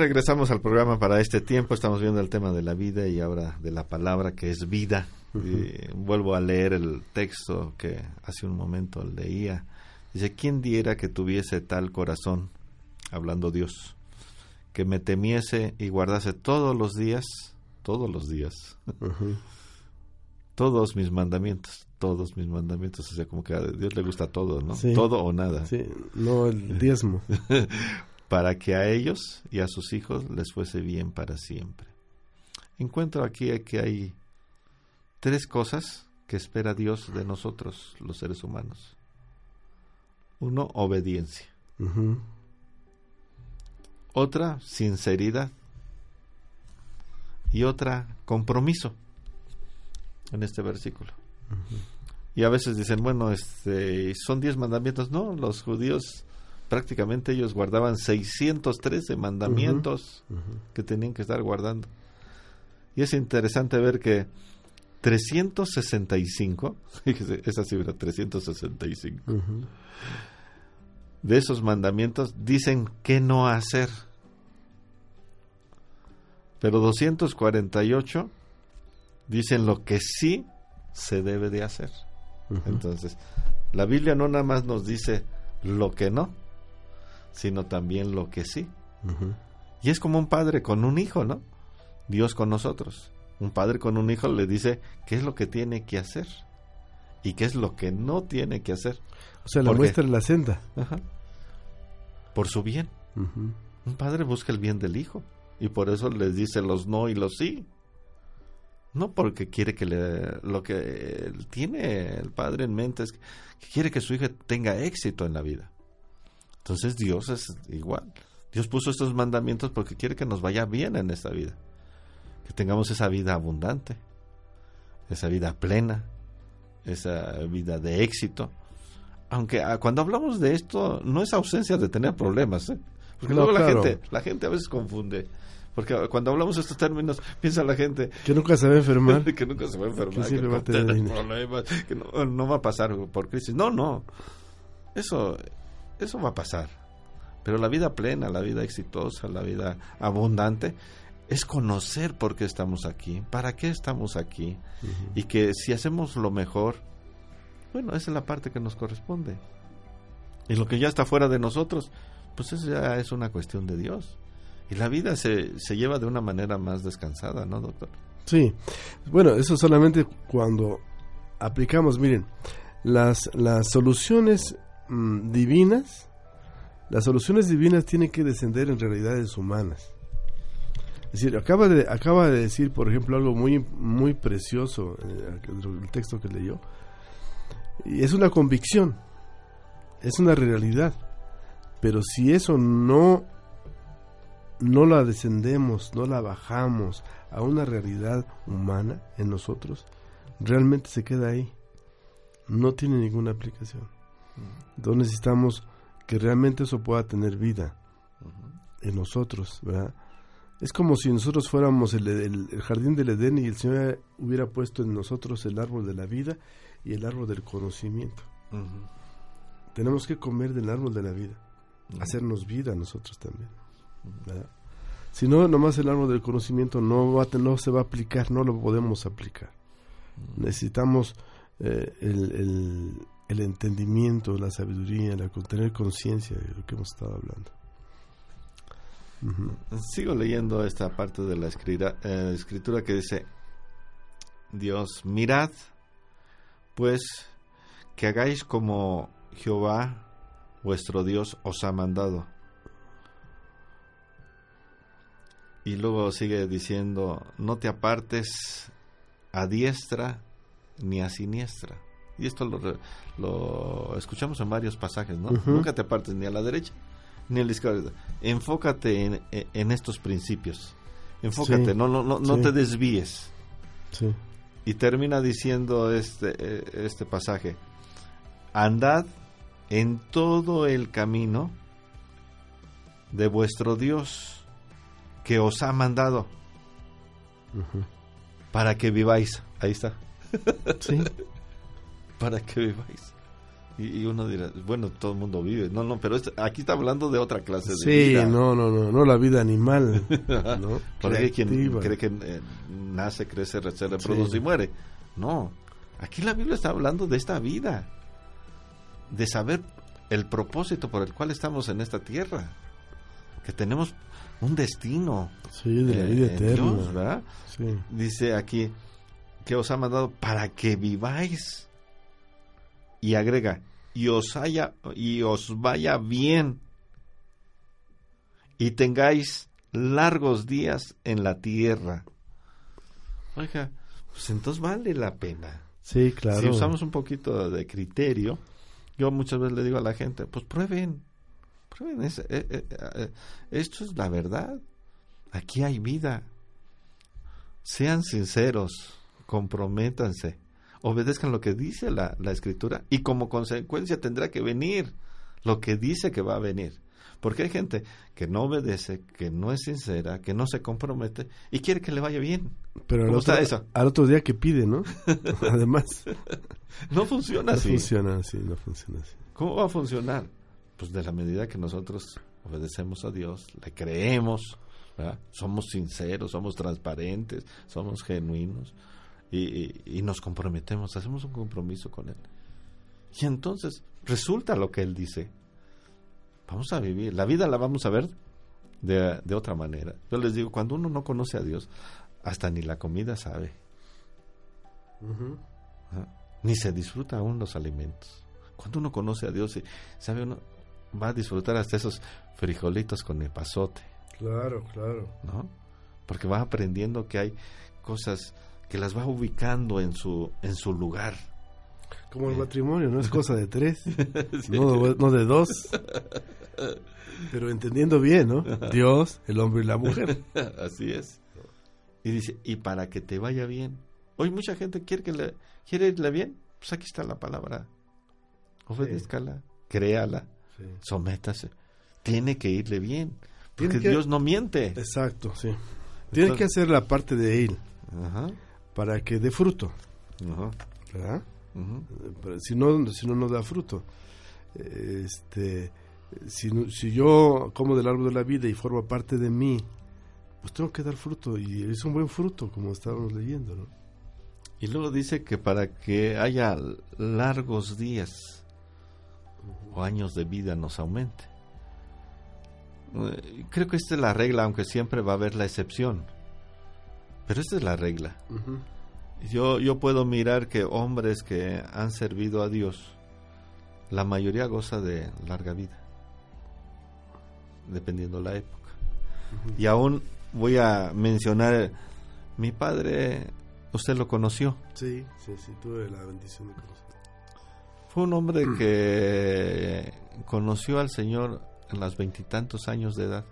Regresamos al programa para este tiempo. Estamos viendo el tema de la vida y ahora de la palabra que es vida. y vuelvo a leer el texto que hace un momento leía. Dice, ¿quién diera que tuviese tal corazón? Hablando Dios. Que me temiese y guardase todos los días, todos los días, todos mis mandamientos, todos mis mandamientos. O sea, como que a Dios le gusta todo, ¿no? Todo o nada. Sí, no el diezmo. para que a ellos y a sus hijos les fuese bien para siempre. Encuentro aquí que hay tres cosas que espera Dios de nosotros, los seres humanos. Uno, obediencia. Otra, sinceridad. Y otra, compromiso. En este versículo. Y a veces dicen, bueno, este, son diez mandamientos. No, los judíos prácticamente ellos guardaban 613 mandamientos que tenían que estar guardando. Y es interesante ver que 365, esa cifra, 365, de esos mandamientos dicen qué no hacer. Pero 248 dicen lo que sí se debe de hacer. Entonces, la Biblia no nada más nos dice lo que no, sino también lo que sí. Y es como un padre con un hijo, ¿no? Dios con nosotros. Un padre con un hijo le dice qué es lo que tiene que hacer y qué es lo que no tiene que hacer. O sea, le muestra la senda. Por su bien. Un padre busca el bien del hijo y por eso les dice los no y los sí. No porque quiere que le, lo que tiene el padre en mente es que quiere que su hija tenga éxito en la vida. Entonces Dios es igual. Dios puso estos mandamientos porque quiere que nos vaya bien en esta vida. Que tengamos esa vida abundante, esa vida plena, esa vida de éxito. Aunque ah, cuando hablamos de esto no es ausencia de tener problemas, ¿eh? porque luego la gente, la gente a veces confunde. Porque cuando hablamos de estos términos, piensa la gente... Que nunca se va a enfermar. que nunca se va a enfermar. Que, no va a tener problemas, que no, no, va a pasar por crisis. No, no. Eso eso va a pasar. Pero la vida plena, la vida exitosa, la vida abundante, es conocer por qué estamos aquí, para qué estamos aquí, y que si hacemos lo mejor, bueno, esa es la parte que nos corresponde. Y lo que ya está fuera de nosotros, pues eso ya es una cuestión de Dios. Y la vida se, se lleva de una manera más descansada, ¿no, doctor? Sí. Bueno, eso solamente cuando aplicamos, miren, las, las soluciones Mm, divinas, las soluciones divinas tienen que descender en realidades humanas. Es decir, acaba de, acaba de decir, por ejemplo, algo muy, muy precioso eh, el texto que leyó. Y es una convicción, es una realidad. Pero si eso no, no la descendemos, no la bajamos a una realidad humana en nosotros, realmente se queda ahí. No tiene ninguna aplicación. Entonces necesitamos que realmente eso pueda tener vida en nosotros, ¿verdad? Es como si nosotros fuéramos el, jardín del Edén y el Señor hubiera puesto en nosotros el árbol de la vida y el árbol del conocimiento. Tenemos que comer del árbol de la vida, hacernos vida nosotros también. Si no, nomás el árbol del conocimiento no, va, no se va a aplicar, no lo podemos aplicar. Necesitamos eh, el, el entendimiento, la sabiduría, la tener conciencia de lo que hemos estado hablando. Sigo leyendo esta parte de la eh, escritura que dice, Dios, mirad, pues, que hagáis como Jehová, vuestro Dios, os ha mandado. Y luego sigue diciendo, no te apartes a diestra ni a siniestra y esto lo, escuchamos en varios pasajes, ¿no? Nunca te apartes ni a la derecha ni a la izquierda. Enfócate en, estos principios. Enfócate, no, no, no, te desvíes. Y termina diciendo este, eh, este pasaje, andad en todo el camino de vuestro Dios que os ha mandado para que viváis. Ahí está. Sí. para que viváis. Y, uno dirá, bueno, todo el mundo vive. No, no, pero aquí está hablando de otra clase de vida. Sí, no, no, no, no la vida animal. ¿no? Porque hay quien cree que eh, nace, crece, se reproduce y muere. No, aquí la Biblia está hablando de esta vida, de saber el propósito por el cual estamos en esta tierra, que tenemos un destino. Sí, de la vida eterna. Dice aquí que os ha mandado para que viváis. Y agrega, y os haya y os vaya bien y tengáis largos días en la tierra. Oiga, pues entonces vale la pena. Sí, claro. Si usamos un poquito de criterio, yo muchas veces le digo a la gente, pues prueben, prueben, eh, eh, eh, esto es la verdad, aquí hay vida, sean sinceros, comprométanse, obedezcan lo que dice la, la escritura y como consecuencia tendrá que venir lo que dice que va a venir. Porque hay gente que no obedece, que no es sincera, que no se compromete y quiere que le vaya bien. Pero al otro, eso? al otro día que pide, ¿no? Además. no funciona así. No funciona así, no funciona así. ¿Cómo va a funcionar? Pues de la medida que nosotros obedecemos a Dios, le creemos, somos sinceros, somos transparentes, somos genuinos y, y nos comprometemos, hacemos un compromiso con Él. Y entonces resulta lo que Él dice vamos a vivir. La vida la vamos a ver de, de, otra manera. Yo les digo, cuando uno no conoce a Dios, hasta ni la comida sabe. Ni se disfruta aún los alimentos. Cuando uno conoce a Dios, sabe uno, va a disfrutar hasta esos frijolitos con el pasote. Claro, claro. ¿No? Porque va aprendiendo que hay cosas que las va ubicando en su, en su lugar. Como el matrimonio, no es cosa de tres, no, no, de dos. Pero entendiendo bien, ¿no? Dios, el hombre y la mujer. Así es. Y dice, y para que te vaya bien. Hoy mucha gente quiere que le quiere irle bien. Pues aquí está la palabra. Obedézcala, créala, sométase. Tiene que irle bien. Porque Dios no miente. Exacto, sí. Tiene que hacer la parte de él. Para que dé fruto. ¿Verdad? si no si no nos da fruto este si, si yo como del árbol de la vida y forma parte de mí pues tengo que dar fruto y es un buen fruto como estábamos leyendo ¿no? y luego dice que para que haya largos días o años de vida nos aumente eh, creo que esta es la regla aunque siempre va a haber la excepción pero esta es la regla yo, yo puedo mirar que hombres que han servido a Dios, la mayoría goza de larga vida, dependiendo la época. Y aún voy a mencionar, mi padre, usted lo conoció. Sí, sí, sí, tuve la bendición de conocerlo. Fue un hombre que conoció al Señor en los veintitantos años de edad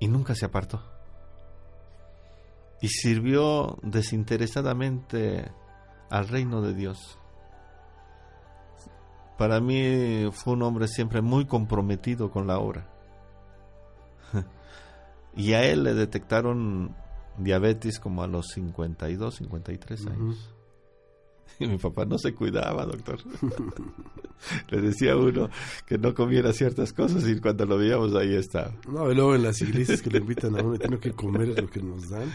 y nunca se apartó y sirvió desinteresadamente al reino de Dios. Para mí fue un hombre siempre muy comprometido con la obra. y a él le detectaron diabetes como a los 52, 53 años. Y mi papá no se cuidaba, doctor. Le decía a uno que no comiera ciertas cosas y cuando lo veíamos ahí estaba. No, y luego en las iglesias que le invitan a uno, tiene que comer lo que nos dan.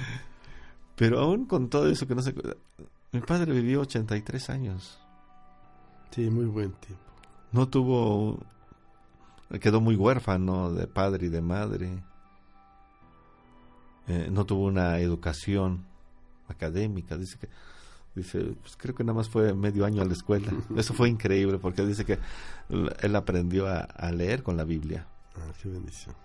Pero aún con todo eso que no se... Mi padre vivió 83 años. Sí, muy buen tiempo. No tuvo... Quedó muy huérfano de padre y de madre. Eh, no tuvo una educación académica. Dice que... Dice, pues creo que nada más fue medio año a la escuela. Eso fue increíble porque dice que él aprendió a, a leer con la Biblia. Ah, qué bendición.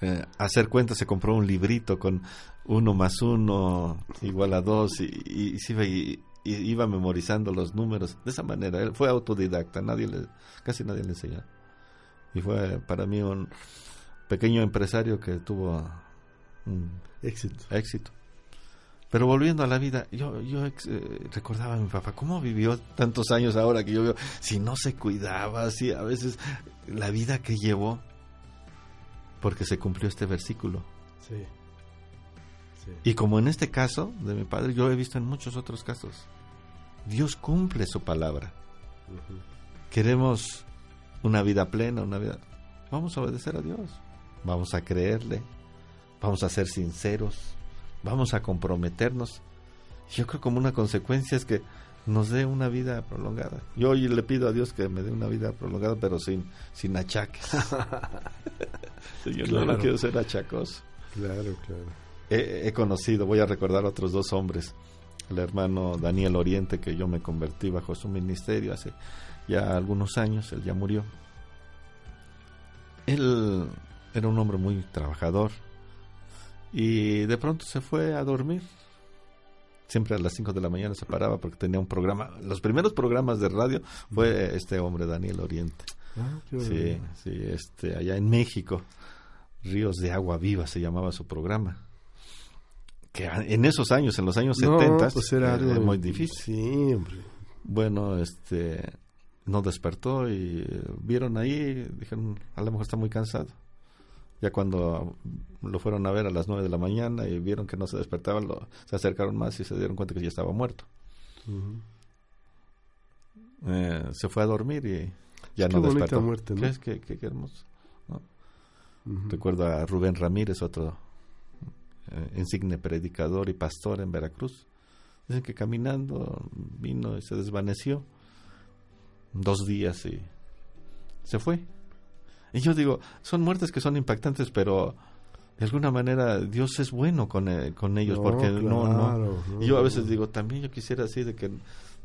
Eh, hacer cuentas se compró un librito con uno más uno igual a dos y, y, iba memorizando los números de esa manera. Él fue autodidacta, nadie le, casi nadie le enseñó. Y fue para mí un pequeño empresario que tuvo éxito. éxito. Pero volviendo a la vida, yo, yo eh, recordaba a mi papá, ¿cómo vivió tantos años ahora que yo veo? Si no se cuidaba, si a veces la vida que llevó, porque se cumplió este versículo. Sí. Y como en este caso de mi padre, yo he visto en muchos otros casos. Dios cumple su palabra. Queremos una vida plena, una vida... Vamos a obedecer a Dios, vamos a creerle, vamos a ser sinceros, vamos a comprometernos. Yo creo como una consecuencia es que nos dé una vida prolongada. Yo hoy le pido a Dios que me dé una vida prolongada, pero sin, sin achaques. Yo no quiero ser achacoso. Claro, claro. He, he, conocido, voy a recordar a otros dos hombres, el hermano Daniel Oriente, que yo me convertí bajo su ministerio hace ya algunos años, él ya murió. Él era un hombre muy trabajador y de pronto se fue a dormir siempre a las 5 de la mañana se paraba porque tenía un programa. Los primeros programas de radio fue este hombre, Daniel Oriente. Ah, sí, sí, este, allá en México, Ríos de Agua Viva se llamaba su programa. Que en esos años, en los años No, 70, pues era muy difícil. Bueno, este, no despertó y eh, vieron ahí, dijeron, a lo mejor está muy cansado. Ya cuando lo fueron a ver a las 9 de la mañana y vieron que no se despertaba, lo- se acercaron más y se dieron cuenta que ya estaba muerto. Eh, se fue a dormir y ya Qué no despertó. muerte, ¿no? ¿Qué, es? Qué- qué- qué hermoso. Recuerdo a Rubén Ramírez, otro eh, insigne predicador y pastor en Veracruz. Dicen que caminando vino y se desvaneció dos días y se fue. Y yo digo, son muertes que son impactantes, pero de alguna manera Dios es bueno con, eh, con ellos, No, porque no, no. Y yo a veces digo, también yo quisiera así de que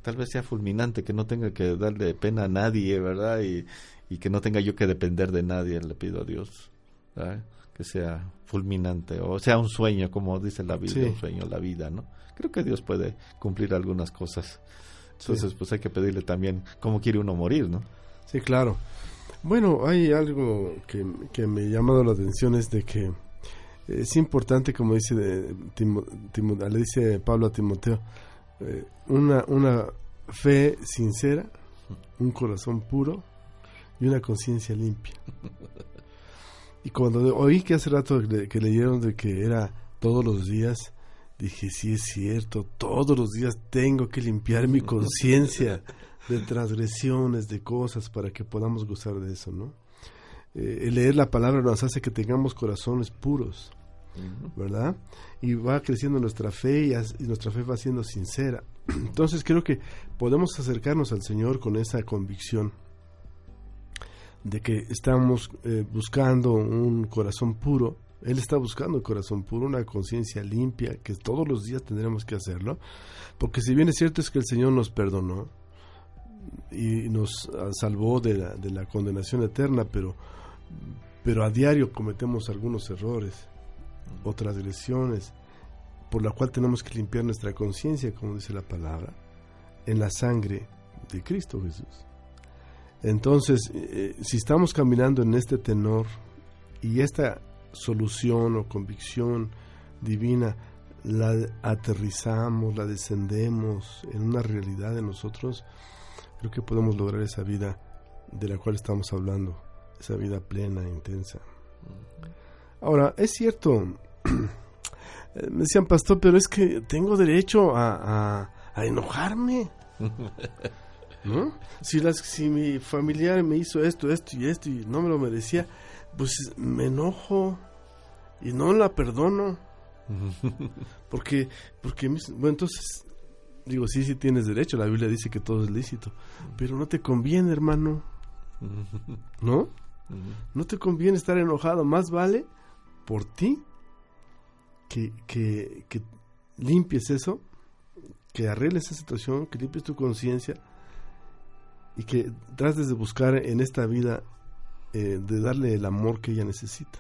tal vez sea fulminante, que no tenga que darle pena a nadie, ¿verdad? Y, y que no tenga yo que depender de nadie, le pido a Dios, ¿verdad? que sea fulminante, o sea un sueño, como dice la Biblia, Sí. un sueño, la vida, ¿no? Creo que Dios puede cumplir algunas cosas. Entonces, pues hay que pedirle también cómo quiere uno morir, ¿no? Sí, claro. Bueno, hay algo que, que me ha llamado la atención es de que es importante, como dice de Timo- le dice Pablo a Timoteo, eh, una, una fe sincera, un corazón puro y una conciencia limpia. Y cuando oí que hace rato que leyeron de que era todos los días, dije, sí es cierto, todos los días tengo que limpiar mi conciencia de transgresiones, de cosas, para que podamos gozar de eso, ¿no? Eh, el leer la palabra nos hace que tengamos corazones puros, ¿verdad? Y va creciendo nuestra fe y, as- y nuestra fe va siendo sincera. Entonces creo que podemos acercarnos al Señor con esa convicción de que estamos eh, buscando un corazón puro. Él está buscando corazón puro, una conciencia limpia, que todos los días tendremos que hacerlo. Porque si bien es cierto es que el Señor nos perdonó y nos ah, salvó de la, de la condenación eterna, pero, pero a diario cometemos algunos errores o transgresiones, por la cual tenemos que limpiar nuestra conciencia, como dice la palabra, en la sangre de Cristo Jesús. Entonces, eh, si estamos caminando en este tenor y esta solución o convicción divina la aterrizamos, la descendemos en una realidad de nosotros, creo que podemos lograr esa vida de la cual estamos hablando, esa vida plena, intensa. Ahora, es cierto, me decían, pastor, pero es que tengo derecho a, a- a enojarme. ¿No? Si, las, si mi familiar me hizo esto, esto y esto y no me lo merecía, pues me enojo y no la perdono. Porque, porque, mis- bueno, entonces, digo, sí, sí tienes derecho, la Biblia dice que todo es lícito, pero no te conviene, hermano, ¿no? No te conviene estar enojado, más vale por ti que, que, que limpies eso, que arregles esa situación, que limpies tu conciencia y que trates de buscar en esta vida eh, de darle el amor que ella necesita.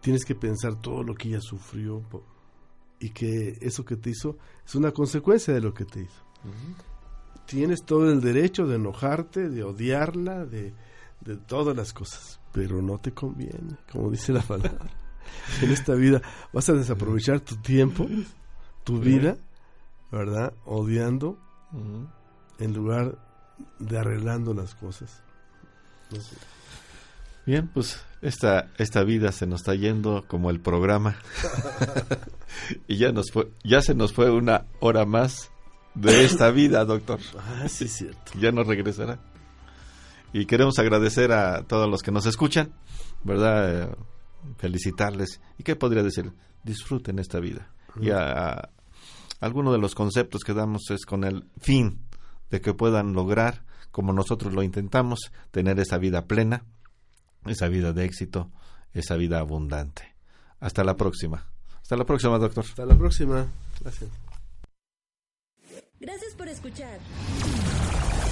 Tienes que pensar todo lo que ella sufrió y que eso que te hizo es una consecuencia de lo que te hizo. Tienes todo el derecho de enojarte, de odiarla, de, de todas las cosas, pero no te conviene, como dice la palabra. en esta vida vas a desaprovechar tu tiempo, tu vida, ¿verdad? Odiando en lugar de arreglando las cosas. No sé. Bien, pues esta, esta vida se nos está yendo como el programa. y ya nos fue, ya se nos fue una hora más de esta vida, doctor. Ah, sí, es cierto. Ya no regresará. Y queremos agradecer a todos los que nos escuchan, ¿verdad? Eh, felicitarles. ¿Y qué podría decir? Disfruten esta vida. Y a, a- alguno de los conceptos que damos es con el fin de que puedan lograr, como nosotros lo intentamos, tener esa vida plena, esa vida de éxito, esa vida abundante. Hasta la próxima. Hasta la próxima, doctor. Hasta la próxima. Gracias. Gracias por escuchar.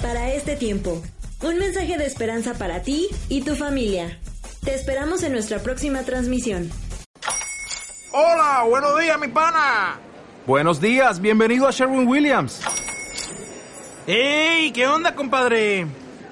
Para este tiempo, un mensaje de esperanza para ti y tu familia. Te esperamos en nuestra próxima transmisión. Hola, buenos días, mi pana. Buenos días, bienvenido a Sherwin Williams. ¡Ey! ¿Qué onda, compadre?